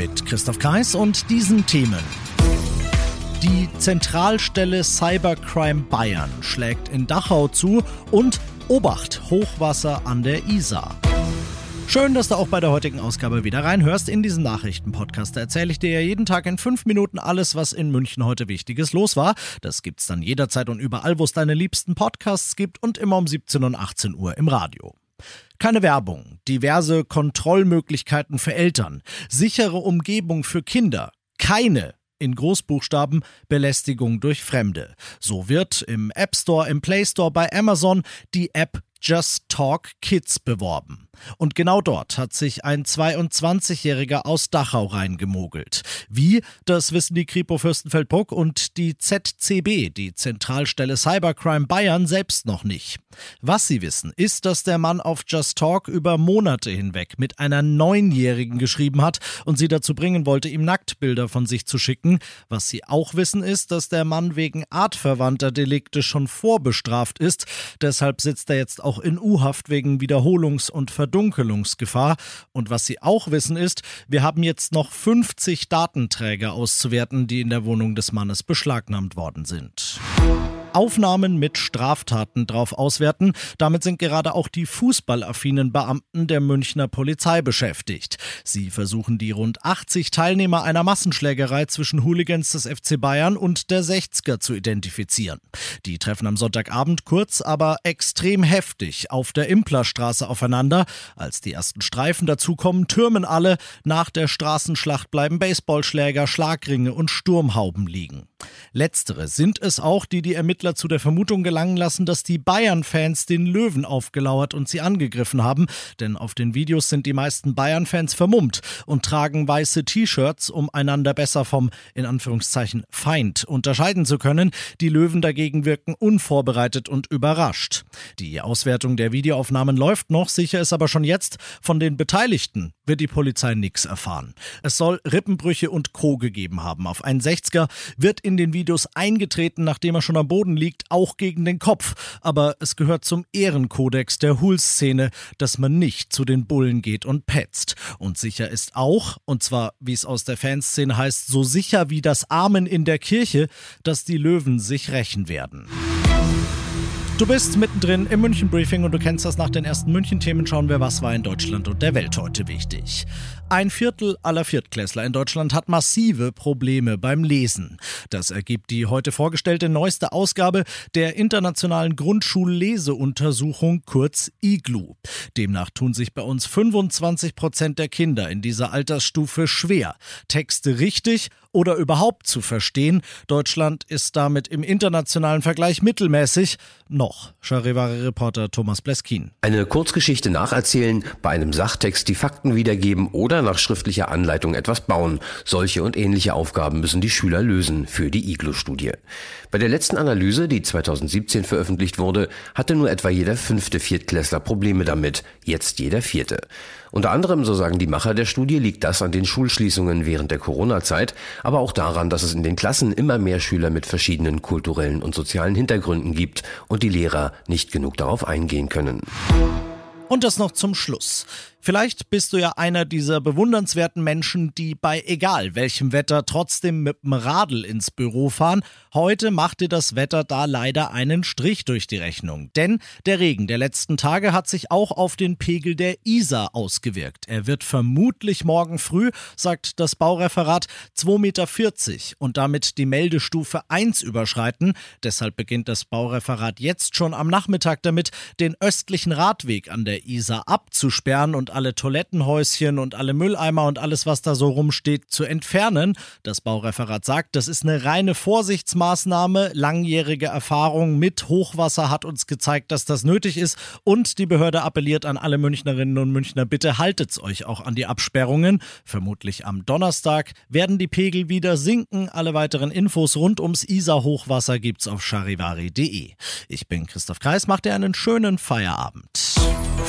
Mit Christoph Kreis und diesen Themen. Die Zentralstelle Cybercrime Bayern schlägt in Dachau zu und Obacht, Hochwasser an der Isar. Schön, dass du auch bei der heutigen Ausgabe wieder reinhörst. In diesem Nachrichtenpodcast Da erzähle ich dir ja jeden Tag in fünf Minuten alles, was in München heute Wichtiges los war. Das gibt's dann jederzeit und überall, wo es deine liebsten Podcasts gibt und immer um 17 und 18 Uhr im Radio. Keine Werbung, diverse Kontrollmöglichkeiten für Eltern, sichere Umgebung für Kinder, keine in Großbuchstaben Belästigung durch Fremde. So wird im App Store, im Play Store bei Amazon die App Just Talk Kids beworben. Und genau dort hat sich ein 22-Jähriger aus Dachau reingemogelt. Wie, das wissen die Kripo Fürstenfeldbruck und die ZCB, die Zentralstelle Cybercrime Bayern, selbst noch nicht. Was sie wissen, ist, dass der Mann auf Just Talk über Monate hinweg mit einer Neunjährigen geschrieben hat und sie dazu bringen wollte, ihm Nacktbilder von sich zu schicken. Was sie auch wissen, ist, dass der Mann wegen artverwandter Delikte schon vorbestraft ist. Deshalb sitzt er jetzt auch in U-Haft wegen Wiederholungs- und. Verdunkelungsgefahr. Und was Sie auch wissen ist, wir haben jetzt noch 50 Datenträger auszuwerten, die in der Wohnung des Mannes beschlagnahmt worden sind. Aufnahmen mit Straftaten drauf auswerten. Damit sind gerade auch die fußballaffinen Beamten der Münchner Polizei beschäftigt. Sie versuchen die rund 80 Teilnehmer einer Massenschlägerei zwischen Hooligans des FC Bayern und der 60er zu identifizieren. Die treffen am Sonntagabend kurz, aber extrem heftig auf der Implerstraße aufeinander. Als die ersten Streifen dazukommen, türmen alle. Nach der Straßenschlacht bleiben Baseballschläger, Schlagringe und Sturmhauben liegen. Letztere sind es auch, die die Ermittler zu der Vermutung gelangen lassen, dass die Bayern-Fans den Löwen aufgelauert und sie angegriffen haben, denn auf den Videos sind die meisten Bayern-Fans vermummt und tragen weiße T-Shirts, um einander besser vom, in Anführungszeichen, Feind unterscheiden zu können. Die Löwen dagegen wirken unvorbereitet und überrascht. Die Auswertung der Videoaufnahmen läuft noch, sicher ist aber schon jetzt, von den Beteiligten wird die Polizei nichts erfahren. Es soll Rippenbrüche und Co. gegeben haben. Auf einen 60er wird in den Videos eingetreten, nachdem er schon am Boden liegt, auch gegen den Kopf. Aber es gehört zum Ehrenkodex der Hul-Szene, dass man nicht zu den Bullen geht und petzt. Und sicher ist auch, und zwar, wie es aus der Fanszene heißt, so sicher wie das Amen in der Kirche, dass die Löwen sich rächen werden. Du bist mittendrin im München Briefing und du kennst das nach den ersten München-Themen. Schauen wir, was war in Deutschland und der Welt heute wichtig. Ein Viertel aller Viertklässler in Deutschland hat massive Probleme beim Lesen. Das ergibt die heute vorgestellte neueste Ausgabe der internationalen Grundschulleseuntersuchung kurz IGLU. Demnach tun sich bei uns 25 Prozent der Kinder in dieser Altersstufe schwer, Texte richtig oder überhaupt zu verstehen. Deutschland ist damit im internationalen Vergleich mittelmäßig. Noch. Charivari-Reporter Thomas Bleskin. Eine Kurzgeschichte nacherzählen, bei einem Sachtext die Fakten wiedergeben oder nach schriftlicher Anleitung etwas bauen. Solche und ähnliche Aufgaben müssen die Schüler lösen für die IGLO-Studie. Bei der letzten Analyse, die 2017 veröffentlicht wurde, hatte nur etwa jeder fünfte Viertklässler Probleme damit, jetzt jeder vierte. Unter anderem, so sagen die Macher der Studie, liegt das an den Schulschließungen während der Corona-Zeit, aber auch daran, dass es in den Klassen immer mehr Schüler mit verschiedenen kulturellen und sozialen Hintergründen gibt und die Lehrer nicht genug darauf eingehen können. Und das noch zum Schluss. Vielleicht bist du ja einer dieser bewundernswerten Menschen, die bei egal welchem Wetter trotzdem mit dem Radl ins Büro fahren. Heute macht dir das Wetter da leider einen Strich durch die Rechnung. Denn der Regen der letzten Tage hat sich auch auf den Pegel der Isar ausgewirkt. Er wird vermutlich morgen früh, sagt das Baureferat, 2,40 Meter und damit die Meldestufe 1 überschreiten. Deshalb beginnt das Baureferat jetzt schon am Nachmittag damit, den östlichen Radweg an der Isar abzusperren und alle Toilettenhäuschen und alle Mülleimer und alles, was da so rumsteht, zu entfernen. Das Baureferat sagt, das ist eine reine Vorsichtsmaßnahme. Langjährige Erfahrung mit Hochwasser hat uns gezeigt, dass das nötig ist. Und die Behörde appelliert an alle Münchnerinnen und Münchner, bitte haltet's euch auch an die Absperrungen. Vermutlich am Donnerstag werden die Pegel wieder sinken. Alle weiteren Infos rund ums Isar-Hochwasser gibt's auf charivari.de. Ich bin Christoph Kreis, macht dir einen schönen Feierabend.